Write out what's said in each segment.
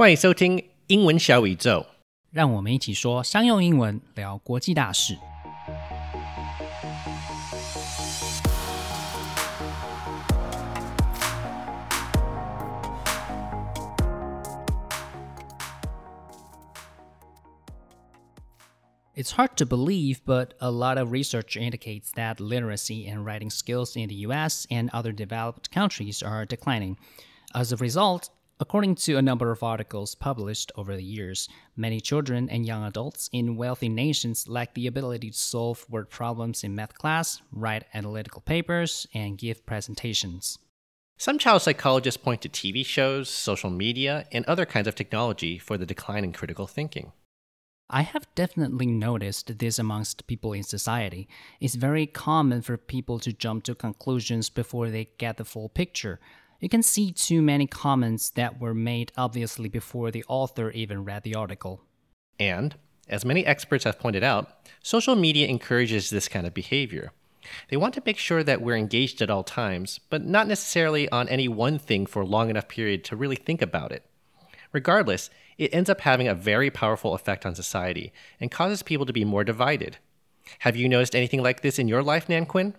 欢迎收听英文小宇宙，让我们一起说商用英文，聊国际大事。It's hard to believe, but a lot of research indicates that literacy and writing skills in the US and other developed countries are declining. As a result, according to a number of articles published over the years, many children and young adults in wealthy nations lack the ability to solve word problems in math class, write analytical papers, and give presentations. Some child psychologists point to TV shows, social media, and other kinds of technology for the decline in critical thinking. I have definitely noticed this amongst people in society. It's very common for people to jump to conclusions before they get the full picture. You can see too many comments that were made obviously before the author even read the article. And, as many experts have pointed out, social media encourages this kind of behavior. They want to make sure that we're engaged at all times, but not necessarily on any one thing for a long enough period to really think about it. Regardless, it ends up having a very powerful effect on society and causes people to be more divided. Have you noticed anything like this in your life, Nan Quinn?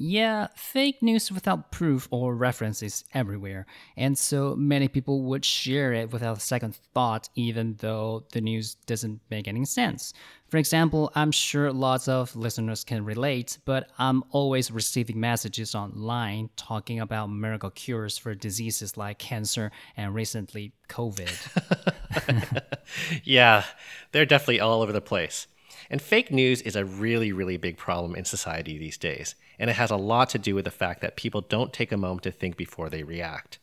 Yeah, fake news without proof or reference is everywhere, and so many people would share it without a second thought, even though the news doesn't make any sense. For example, I'm sure lots of listeners can relate, but I'm always receiving messages online talking about miracle cures for diseases like cancer and recently COVID. yeah, they're definitely all over the place. And fake news is a really, really big problem in society these days. And it has a lot to do with the fact that people don't take a moment to think before they react.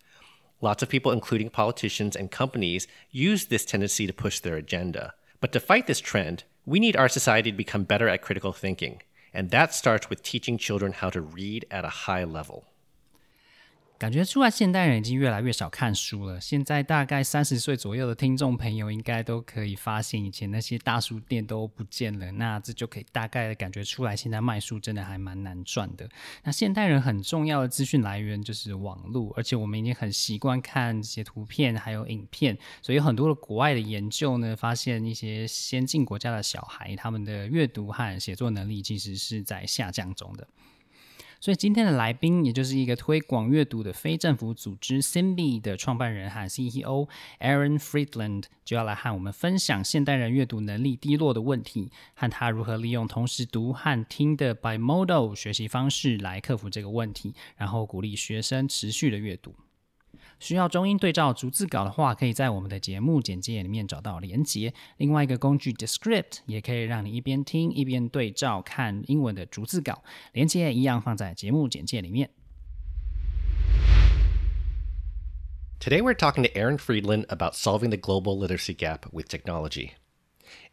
Lots of people, including politicians and companies, use this tendency to push their agenda. But to fight this trend, we need our society to become better at critical thinking. And that starts with teaching children how to read at a high level. 感觉出来，现代人已经越来越少看书了。现在大概三十岁左右的听众朋友，应该都可以发现，以前那些大书店都不见了。那这就可以大概的感觉出来，现在卖书真的还蛮难赚的。那现代人很重要的资讯来源就是网络，而且我们已经很习惯看这些图片还有影片，所以很多的国外的研究呢，发现一些先进国家的小孩，他们的阅读和写作能力其实是在下降中的。所以今天的来宾，也就是一个推广阅读的非政府组织 Simbi 的创办人和 CEO Aaron Friedland，就要来和我们分享现代人阅读能力低落的问题，和他如何利用同时读和听的 bimodal 学习方式来克服这个问题，然后鼓励学生持续的阅读。需要中英对照逐字稿的话，可以在我们的节目简介里面找到连结。另外一个工具 Descript 也可以让你一边听一边对照看英文的逐字稿，连接一样放在节目简介里面。Today we're talking to Aaron Friedland about solving the global literacy gap with technology.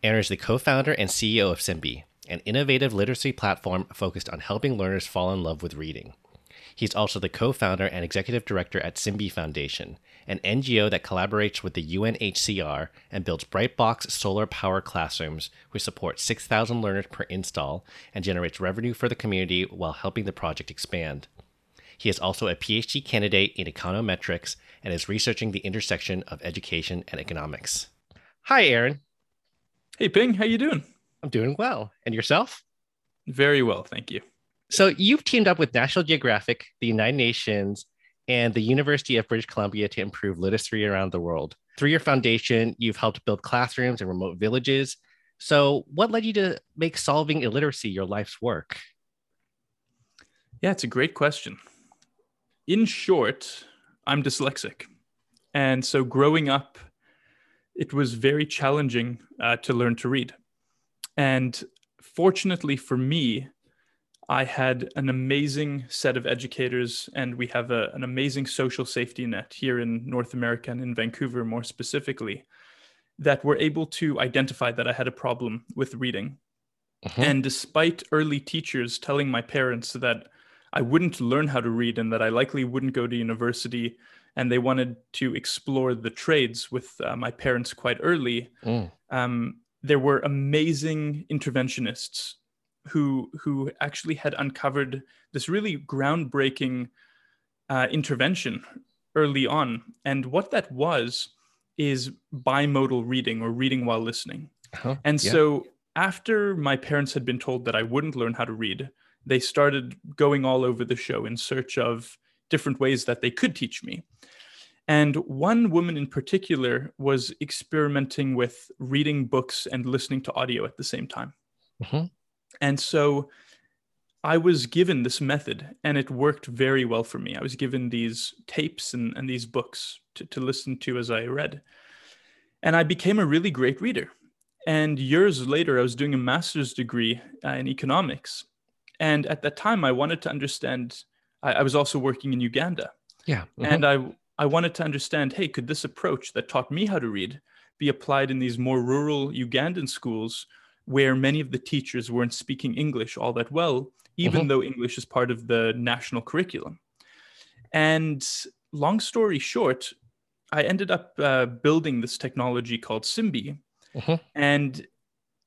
Aaron is the co-founder and CEO of Simbi, an innovative literacy platform focused on helping learners fall in love with reading. He's also the co founder and executive director at Simbi Foundation, an NGO that collaborates with the UNHCR and builds Brightbox solar power classrooms, which support 6,000 learners per install and generates revenue for the community while helping the project expand. He is also a PhD candidate in econometrics and is researching the intersection of education and economics. Hi, Aaron. Hey, Ping. How you doing? I'm doing well. And yourself? Very well, thank you. So you've teamed up with National Geographic, the United Nations, and the University of British Columbia to improve literacy around the world. Through your foundation, you've helped build classrooms in remote villages. So, what led you to make solving illiteracy your life's work? Yeah, it's a great question. In short, I'm dyslexic. And so, growing up, it was very challenging uh, to learn to read. And fortunately for me, I had an amazing set of educators, and we have a, an amazing social safety net here in North America and in Vancouver more specifically, that were able to identify that I had a problem with reading. Uh-huh. And despite early teachers telling my parents that I wouldn't learn how to read and that I likely wouldn't go to university, and they wanted to explore the trades with uh, my parents quite early, mm. um, there were amazing interventionists who who actually had uncovered this really groundbreaking uh, intervention early on. And what that was is bimodal reading or reading while listening. Uh-huh. And Yeah. so after my parents had been told that I wouldn't learn how to read, they started going all over the show in search of different ways that they could teach me. And one woman in particular was experimenting with reading books and listening to audio at the same time. Mhm. And so I was given this method and it worked very well for me. I was given these tapes and, and these books to, to listen to as I read. And I became a really great reader. And years later, I was doing a master's degree uh, in economics. And at that time, I wanted to understand. I, I was also working in Uganda. Yeah. mhm. And I, I wanted to understand hey, could this approach that taught me how to read be applied in these more rural Ugandan schools where many of the teachers weren't speaking English all that well, even Mhm. though English is part of the national curriculum? And long story short, I ended up uh, building this technology called Simbi, Mhm. and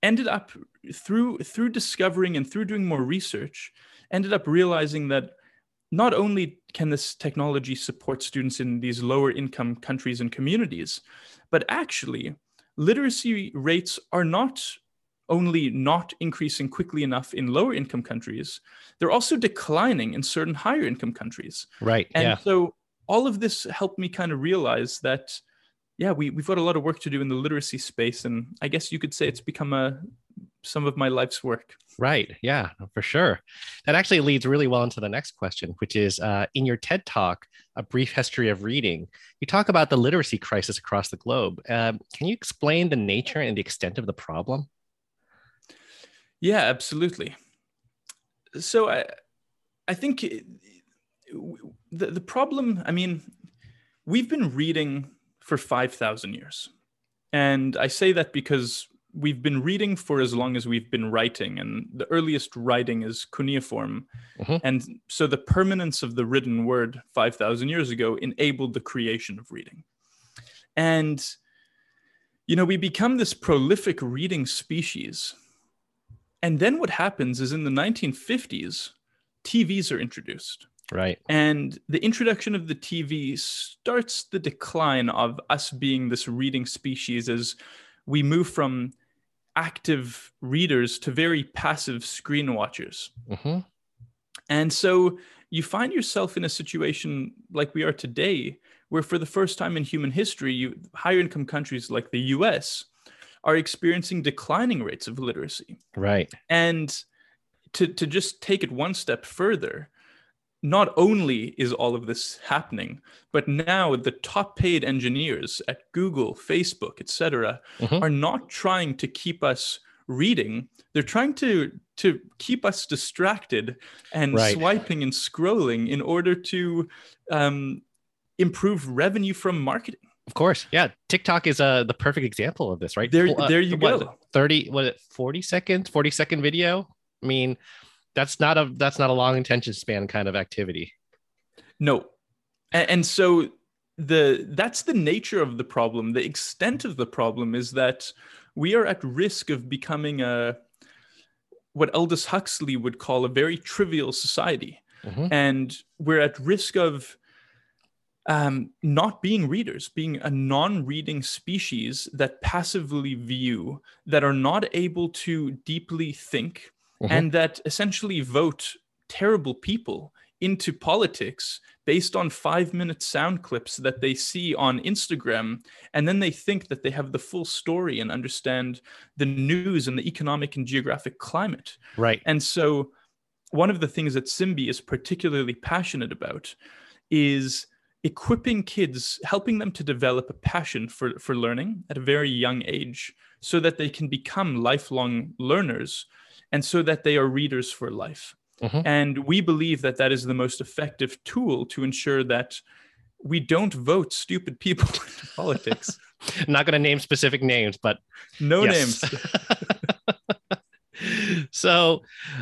ended up through through discovering and through doing more research, ended up realizing that not only can this technology support students in these lower income countries and communities, but actually literacy rates are not only not increasing quickly enough in lower income countries, they're also declining in certain higher income countries. right. And yeah. so all of this helped me kind of realize that, yeah, we, we've got a lot of work to do in the literacy space. And I guess you could say it's become a some of my life's work. Right. Yeah, for sure. That actually leads really well into the next question, which is uh, in your TED talk, A Brief History of Reading, you talk about the literacy crisis across the globe. Um, can you explain the nature and the extent of the problem? Yeah, absolutely. So I, I think the the problem. I mean, we've been reading for five thousand years, and I say that because we've been reading for as long as we've been writing, and the earliest writing is cuneiform, Mhm. and so the permanence of the written word five thousand years ago enabled the creation of reading, and you know we become this prolific reading species and then what happens is in the 1950s, TVs are introduced. Right. And the introduction of the TV starts the decline of us being this reading species as we move from active readers to very passive screen watchers. hmm And so you find yourself in a situation like we are today, where for the first time in human history, you, higher income countries like the US are experiencing declining rates of literacy. Right. And to, to just take it one step further, not only is all of this happening, but now the top paid engineers at Google, Facebook, etc., Mhm. are not trying to keep us reading. They're trying to to keep us distracted and Right. swiping and scrolling in order to um, improve revenue from marketing. Of course. Yeah. TikTok is uh, the perfect example of this, right? There- Well, uh, there you what go. 30, what, it, 40 seconds, 40 second video? I mean, that's not a that's not a long attention span kind of activity. No. And, and so the that's the nature of the problem. The extent of the problem is that we are at risk of becoming a what Aldous Huxley would call a very trivial society. Mhm. And we're at risk of um, not being readers, being a non reading species that passively view, that are not able to deeply think, Mhm. and that essentially vote terrible people into politics based on five minute sound clips that they see on Instagram. And then they think that they have the full story and understand the news and the economic and geographic climate. Right. And so, one of the things that Simbi is particularly passionate about is equipping kids, helping them to develop a passion for, for learning at a very young age so that they can become lifelong learners and so that they are readers for life. Mhm. And we believe that that is the most effective tool to ensure that we don't vote stupid people into politics. Not going to name specific names, but No Yes. names. so,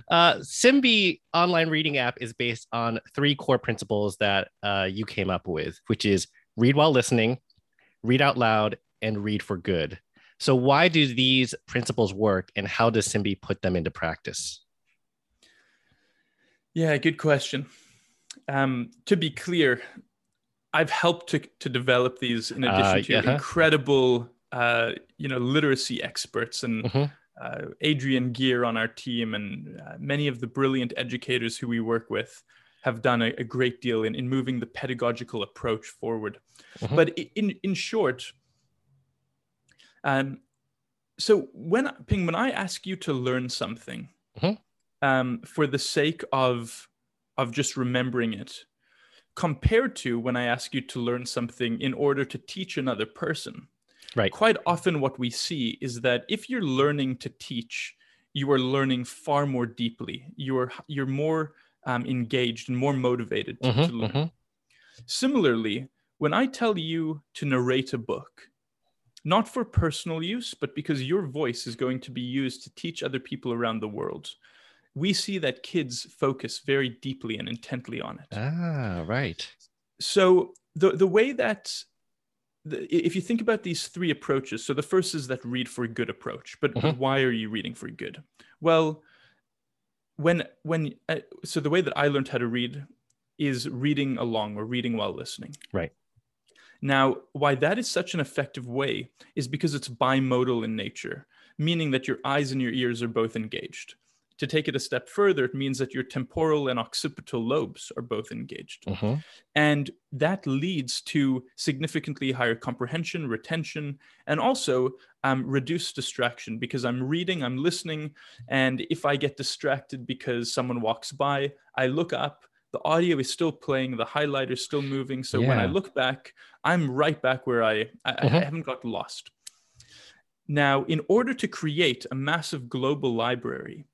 uh, Simbi online reading app is based on three core principles that uh, you came up with, which is read while listening, read out loud, and read for good. So, why do these principles work, and how does Simbi put them into practice? Yeah, good question. Um, to be clear, I've helped to to develop these in addition Uh, to yeah. incredible uh, you know literacy experts and Mhm. Uh, Adrian Gear on our team and uh, many of the brilliant educators who we work with have done a, a great deal in, in moving the pedagogical approach forward. Mhm. But in in short, um, so when Ping, when I ask you to learn something, Mhm. um, for the sake of of just remembering it, compared to when I ask you to learn something in order to teach another person, Right. quite often what we see is that if you're learning to teach, you are learning far more deeply. You're you're more um, engaged and more motivated to, Mhm, to learn. mhm. Similarly, when I tell you to narrate a book, not for personal use, but because your voice is going to be used to teach other people around the world, we see that kids focus very deeply and intently on it. Ah, right. So the the way that if you think about these three approaches, so the first is that read for good approach. But, but Mhm. why are you reading for good? Well, when when uh, so the way that I learned how to read is reading along or reading while listening. Right. Now, why that is such an effective way is because it's bimodal in nature, meaning that your eyes and your ears are both engaged. To take it a step further, it means that your temporal and occipital lobes are both engaged. Mhm. And that leads to significantly higher comprehension, retention, and also um, reduced distraction because I'm reading, I'm listening. And if I get distracted because someone walks by, I look up, the audio is still playing, the highlighter is still moving. So when I look back, I'm right back where I, I, I Mhm. haven't got lost. Now, in order to create a massive global library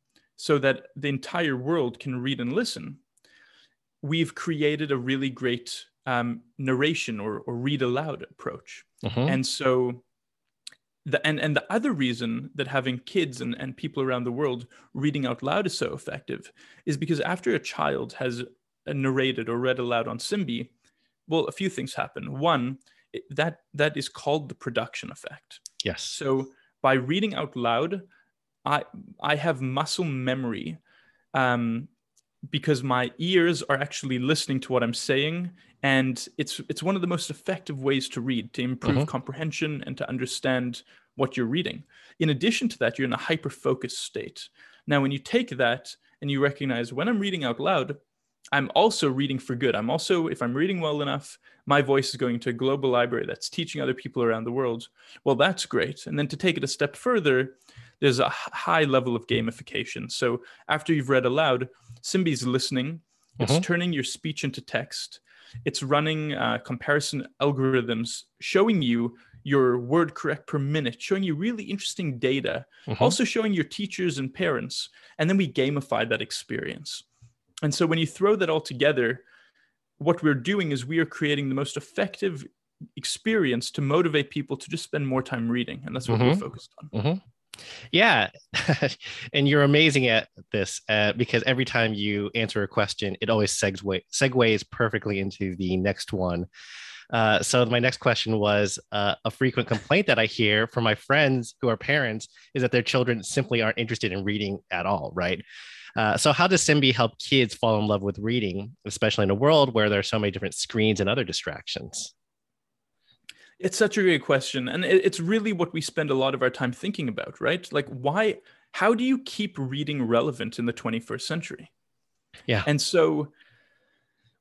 so that the entire world can read and listen, we've created a really great um, narration or, or read aloud approach. Mhm. And so, the, and, and the other reason that having kids and, and people around the world reading out loud is so effective is because after a child has uh, narrated or read aloud on Simbi, well, a few things happen. One, that that is called the production effect. Yes. So by reading out loud, I I have muscle memory um, because my ears are actually listening to what I'm saying, and it's it's one of the most effective ways to read to improve Mhm. comprehension and to understand what you're reading. In addition to that, you're in a hyper focused state. Now, when you take that and you recognize when I'm reading out loud, I'm also reading for good. I'm also, if I'm reading well enough, my voice is going to a global library that's teaching other people around the world. Well, that's great. And then to take it a step further, there's a high level of gamification. So after you've read aloud, Simbi's listening, it's Mhm. turning your speech into text, it's running uh, comparison algorithms, showing you your word correct per minute, showing you really interesting data, Mhm. also showing your teachers and parents. And then we gamify that experience. And so when you throw that all together, what we're doing is we are creating the most effective experience to motivate people to just spend more time reading. And that's what we're Mhm. focused on. Mhm. Yeah, and you're amazing at this uh, because every time you answer a question, it always segue segues perfectly into the next one. Uh, so my next question was uh, a frequent complaint that I hear from my friends who are parents is that their children simply aren't interested in reading at all, right? Uh, so how does Simbi help kids fall in love with reading, especially in a world where there are so many different screens and other distractions? It's such a great question. And it's really what we spend a lot of our time thinking about, right? Like, why, how do you keep reading relevant in the 21st century? Yeah. And so,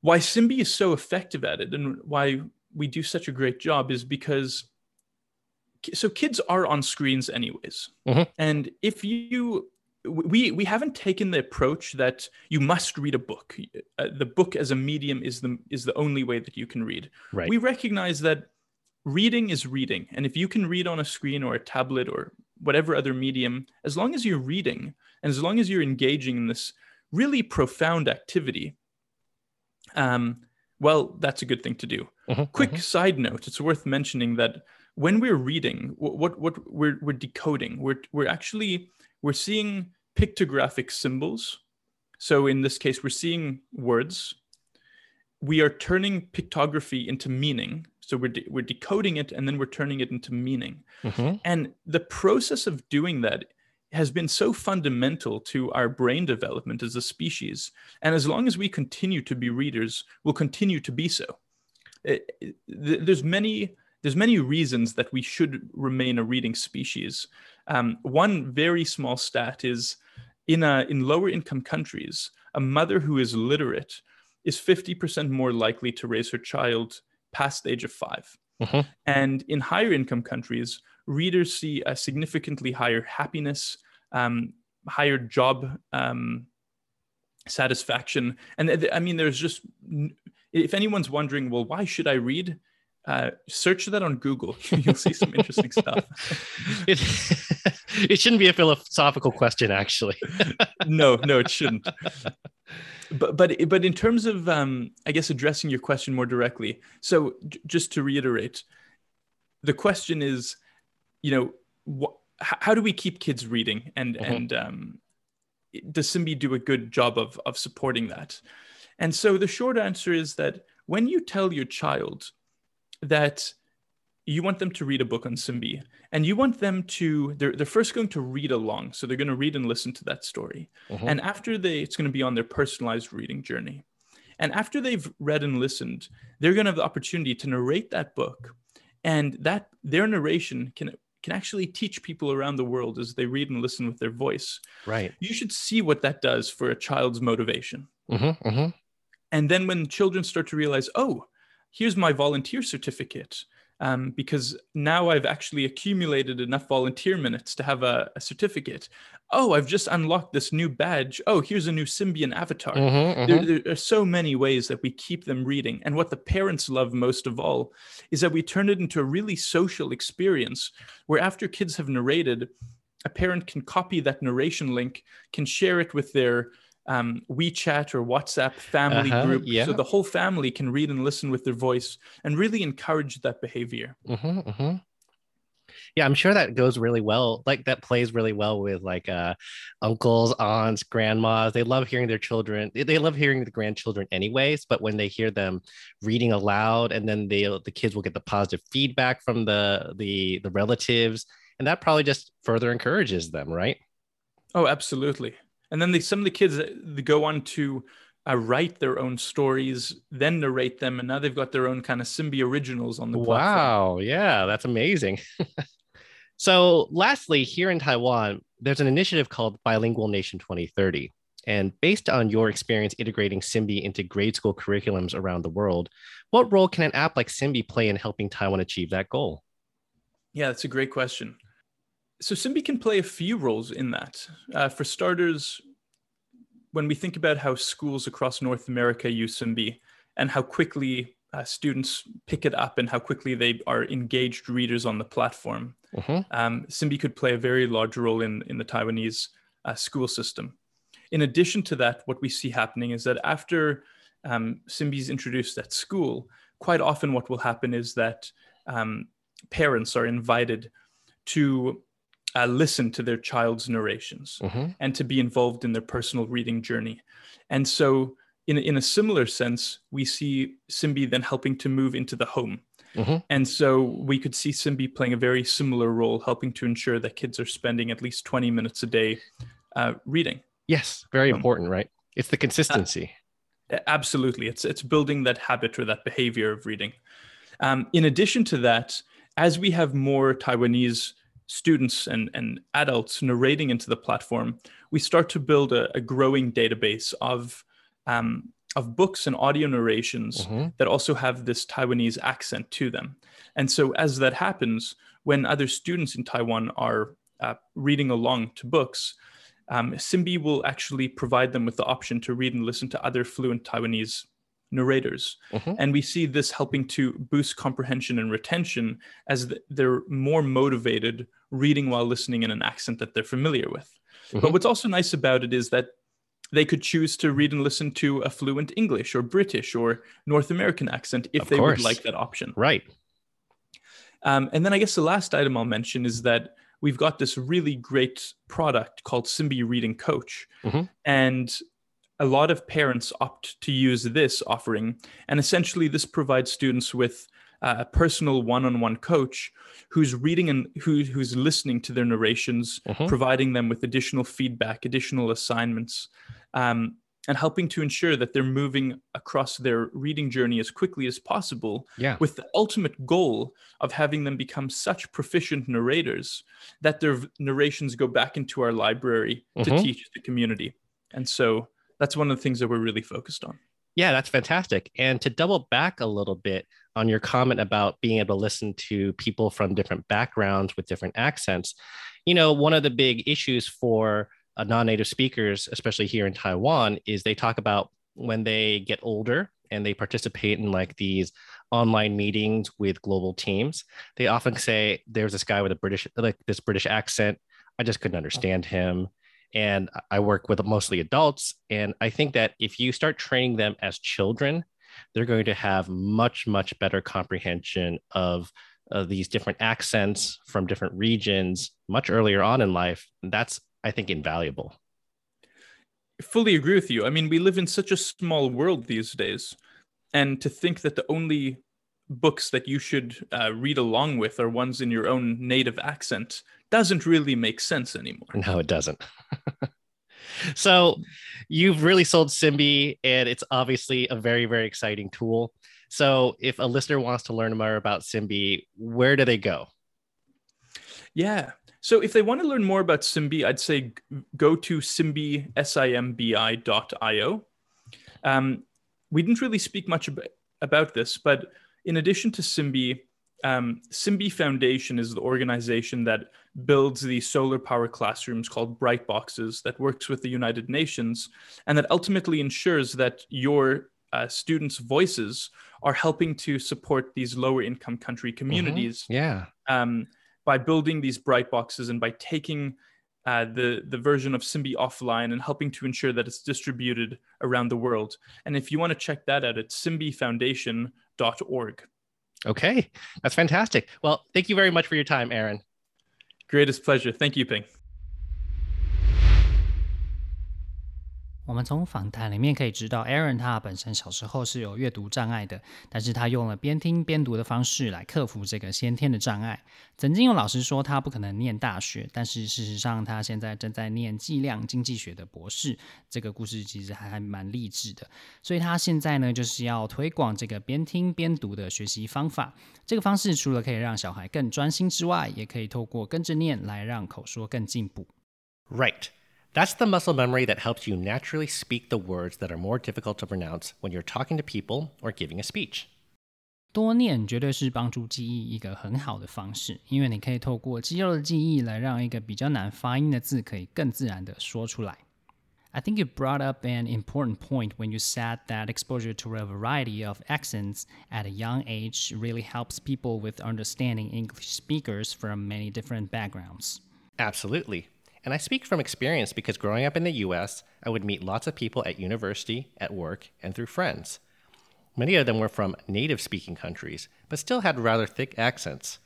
why Simbi is so effective at it and why we do such a great job is because, so kids are on screens anyways. Mhm. And if you, we we haven't taken the approach that you must read a book. Uh, the book as a medium is the is the only way that you can read. Right. We recognize that reading is reading, and if you can read on a screen or a tablet or whatever other medium, as long as you're reading and as long as you're engaging in this really profound activity, um, well, that's a good thing to do. Mhm, Quick mhm. side note: it's worth mentioning that when we're reading, what what, what we're we're decoding, we're we're actually we're seeing pictographic symbols. So in this case, we're seeing words. We are turning pictography into meaning. So we're de- we're decoding it and then we're turning it into meaning. Mhm. And the process of doing that has been so fundamental to our brain development as a species. And as long as we continue to be readers, we'll continue to be so. it, it, there's many there's many reasons that we should remain a reading species. Um, one very small stat is in a, in lower income countries, a mother who is literate is 50% more likely to raise her child past the age of 5 Mhm. And in higher income countries, readers see a significantly higher happiness, um, higher job um, satisfaction. And th- I mean, there's just, n- if anyone's wondering, well, why should I read? Uh, search that on Google. You'll see some interesting stuff. It, it shouldn't be a philosophical question, actually. no, no, it shouldn't. But but but in terms of um, I guess addressing your question more directly. So j- just to reiterate, the question is, you know, how do we keep kids reading, and Mhm. and um, does Simbi do a good job of of supporting that? And so the short answer is that when you tell your child that you want them to read a book on Simbi, and you want them to they're, they're first going to read along so they're going to read and listen to that story. Mhm. and after they it's going to be on their personalized reading journey. And after they've read and listened they're going to have the opportunity to narrate that book and that their narration can can actually teach people around the world as they read and listen with their voice. Right. you should see what that does for a child's motivation. Hmm hmm and then when children start to realize oh here's my volunteer certificate um, because now i've actually accumulated enough volunteer minutes to have a, a certificate. Oh i've just unlocked this new badge. Oh here's a new symbian avatar. Hmm there, there are so many ways that we keep them reading. And what the parents love most of all is that we turn it into a really social experience where after kids have narrated a parent can copy that narration link can share it with their um, WeChat or WhatsApp family Uh-huh, group, yeah. so the whole family can read and listen with their voice, and really encourage that behavior. hmm hmm Yeah, I'm sure that goes really well. Like that plays really well with like uh uncles, aunts, grandmas. They love hearing their children. They, they love hearing the grandchildren anyways, but when they hear them reading aloud and then they the kids will get the positive feedback from the the the relatives and that probably just further encourages them, right? Oh, absolutely. And then they, some of the kids they go on to uh, write their own stories, then narrate them, and now they've got their own kind of Simbi originals on the platform. Wow, yeah, that's amazing. so, lastly, here in Taiwan, there's an initiative called Bilingual Nation 2030. And based on your experience integrating Simbi into grade school curriculums around the world, what role can an app like Simbi play in helping Taiwan achieve that goal? Yeah, that's a great question. So Simbi can play a few roles in that. Uh, for starters, when we think about how schools across North America use Simbi and how quickly uh, students pick it up and how quickly they are engaged readers on the platform, Mhm. um, Simbi could play a very large role in, in the Taiwanese uh, school system. In addition to that, what we see happening is that after um, Simbi is introduced at school, quite often what will happen is that um, parents are invited to uh, listen to their child's narrations Mhm. and to be involved in their personal reading journey. And so, in, in a similar sense, we see Simbi then helping to move into the home. Mhm. And so, we could see Simbi playing a very similar role, helping to ensure that kids are spending at least 20 minutes a day uh, reading. Yes, very Um, important, right? It's the consistency. A- Absolutely, it's it's building that habit or that behavior of reading. Um, in addition to that, as we have more Taiwanese students and, and adults narrating into the platform, we start to build a, a growing database of um, of books and audio narrations Mhm. that also have this Taiwanese accent to them. And so, as that happens, when other students in Taiwan are uh, reading along to books, um, Simbi will actually provide them with the option to read and listen to other fluent Taiwanese narrators. Mhm. And we see this helping to boost comprehension and retention as th- they're more motivated reading while listening in an accent that they're familiar with. But Mhm. what's also nice about it is that they could choose to read and listen to a fluent English or British or North American accent if Of they course. would like that option. Right. Um, and then I guess the last item I'll mention is that we've got this really great product called Simbi Reading Coach. Mhm. And a lot of parents opt to use this offering. And essentially, this provides students with a personal one on one coach who's reading and who, who's listening to their narrations, Mhm. providing them with additional feedback, additional assignments. Um, and helping to ensure that they're moving across their reading journey as quickly as possible Yeah. with the ultimate goal of having them become such proficient narrators that their narrations go back into our library to Mhm. teach the community. And so that's one of the things that we're really focused on. Yeah, that's fantastic. And to double back a little bit on your comment about being able to listen to people from different backgrounds with different accents, you know, one of the big issues for uh, non native speakers, especially here in Taiwan, is they talk about when they get older and they participate in like these online meetings with global teams, they often say, There's this guy with a British, like this British accent. I just couldn't understand him and I work with mostly adults. And I think that if you start training them as children, they're going to have much, much better comprehension of uh, these different accents from different regions much earlier on in life. That's, I think, invaluable. I fully agree with you. I mean, we live in such a small world these days, and to think that the only books that you should uh, read along with are ones in your own native accent doesn't really make sense anymore. No, it doesn't. so you've really sold Simbi, and it's obviously a very, very exciting tool. So if a listener wants to learn more about Simbi, where do they go? Yeah. So if they want to learn more about Simbi, I'd say go to simbi, S-I-M-B-I.io. Um, we didn't really speak much about, about this, but in addition to Simbi, um, Simbi Foundation is the organization that builds these solar power classrooms called Bright Boxes that works with the United Nations and that ultimately ensures that your uh, students' voices are helping to support these lower income country communities Yeah. um, by building these bright boxes and by taking uh, the the version of Simbi offline and helping to ensure that it's distributed around the world. And if you want to check that out, it's simbifoundation.org. Okay, that's fantastic. Well, thank you very much for your time, Aaron. Greatest pleasure. Thank you, Ping. 我们从访谈里面可以知道，Aaron 他本身小时候是有阅读障碍的，但是他用了边听边读的方式来克服这个先天的障碍。曾经有老师说他不可能念大学，但是事实上他现在正在念计量经济学的博士。这个故事其实还蛮励志的，所以他现在呢就是要推广这个边听边读的学习方法。这个方式除了可以让小孩更专心之外，也可以透过跟着念来让口说更进步。Right. That's the muscle memory that helps you naturally speak the words that are more difficult to pronounce when you're talking to people or giving a speech. 多念绝对是帮助记忆一个很好的方式，因为你可以透过肌肉的记忆来让一个比较难发音的字可以更自然的说出来。I think you brought up an important point when you said that exposure to a variety of accents at a young age really helps people with understanding English speakers from many different backgrounds. Absolutely. And I speak from experience because growing up in the US, I would meet lots of people at university, at work, and through friends. Many of them were from native speaking countries, but still had rather thick accents.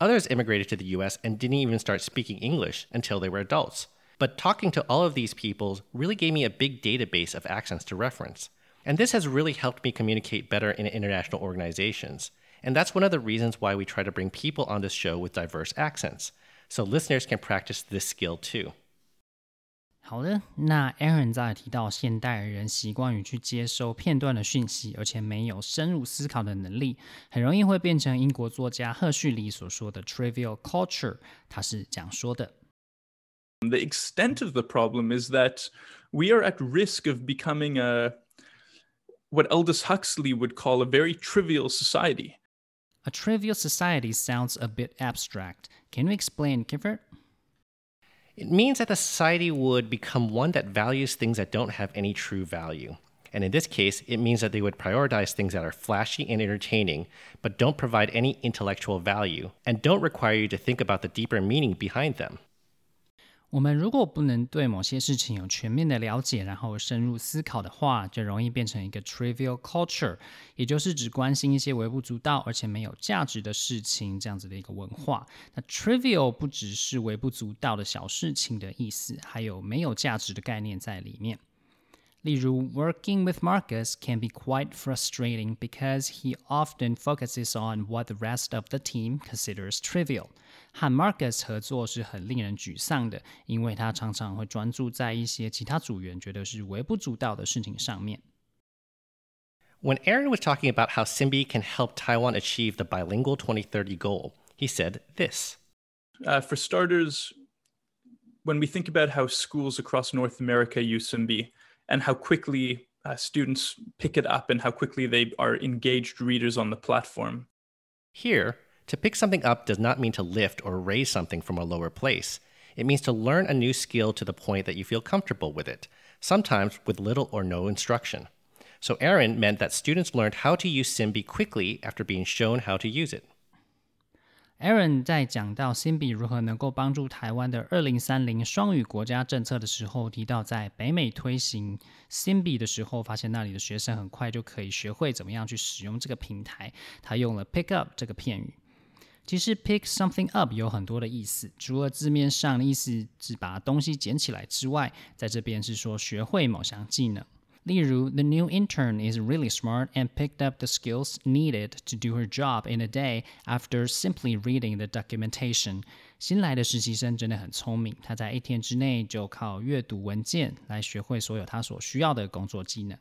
Others immigrated to the US and didn't even start speaking English until they were adults. But talking to all of these people really gave me a big database of accents to reference. And this has really helped me communicate better in international organizations. And that's one of the reasons why we try to bring people on this show with diverse accents, so listeners can practice this skill too. 好的，那 Aaron 在提到现代人习惯于去接收片段的讯息，而且没有深入思考的能力，很容易会变成英国作家赫胥黎所说的 trivial culture。他是这样说的。 The extent of the problem is that we are at risk of becoming a what Aldous Huxley would call a very trivial society. A trivial society sounds a bit abstract. Can you explain, Kiffer? It means that the society would become one that values things that don't have any true value. And in this case, it means that they would prioritize things that are flashy and entertaining, but don't provide any intellectual value, and don't require you to think about the deeper meaning behind them. 我们如果不能对某些事情有全面的了解，然后深入思考的话，就容易变成一个 trivial culture，也就是只关心一些微不足道而且没有价值的事情这样子的一个文化。那 trivial 不只是微不足道的小事情的意思，还有没有价值的概念在里面。例如，working with Marcus can be quite frustrating because he often focuses on what the rest of the team considers trivial。和 Marcus 合作是很令人沮丧的，因为他常常会专注在一些其他组员觉得是微不足道的事情上面。When Aaron was talking about how Simbi can help Taiwan achieve the bilingual 2030 goal, he said this. Uh, for starters, when we think about how schools across North America use Simbi, and how quickly uh, students pick it up and how quickly they are engaged readers on the platform. Here, to pick something up does not mean to lift or raise something from a lower place. It means to learn a new skill to the point that you feel comfortable with it, sometimes with little or no instruction. So Aaron meant that students learned how to use Simbi quickly after being shown how to use it. Aaron 在讲到 Simbi 如何能够帮助台湾的二零三零双语国家政策的时候，提到在北美推行 Simbi 的时候，发现那里的学生很快就可以学会怎么样去使用这个平台。他用了 pick up 这个片语。其实 pick something up 有很多的意思，除了字面上的意思是把东西捡起来之外，在这边是说学会某项技能。例如，the new intern is really smart and picked up the skills needed to do her job in a day after simply reading the documentation。新来的实习生真的很聪明，他在一天之内就靠阅读文件来学会所有他所需要的工作技能。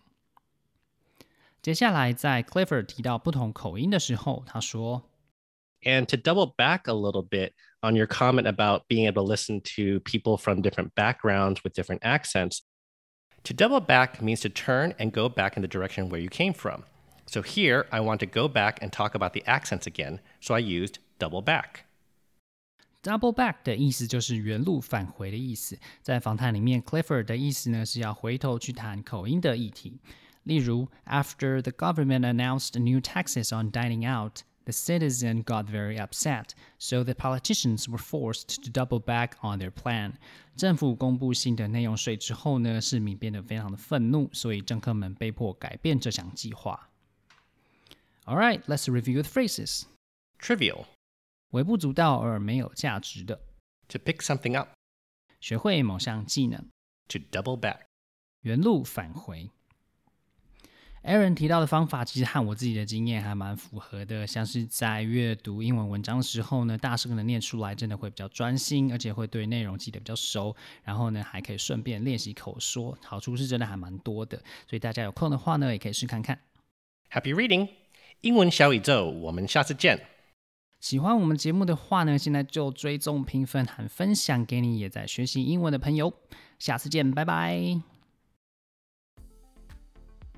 接下来，在 Clifford 提到不同口音的时候，他说：“And to double back a little bit on your comment about being able to listen to people from different backgrounds with different accents.” To double back means to turn and go back in the direction where you came from. So here I want to go back and talk about the accents again, so I used double back. Double back 的意思就是原路返回的意思。在访谈里面，Clifford 的意思呢是要回头去谈口音的议题。例如，After the government announced new taxes on dining out, the citizen got very upset, so the politicians were forced to double back on their plan. 政府公布新的内用税之后呢，市民变得非常的愤怒，所以政客们被迫改变这项计划。All right, let's review the phrases. Trivial. 微不足道而没有价值的。To pick something up. 学会某项技能。To double back. 原路返回。 Aaron 提到的方法其实和我自己的经验还蛮符合的，像是在阅读英文文章的时候呢，大声的念出来，真的会比较专心，而且会对内容记得比较熟。然后呢，还可以顺便练习口说，好处是真的还蛮多的。所以大家有空的话呢，也可以试看看。Happy reading，英文小宇宙，我们下次见。喜欢我们节目的话呢，现在就追踪、评分和分享给你也在学习英文的朋友。下次见，拜拜。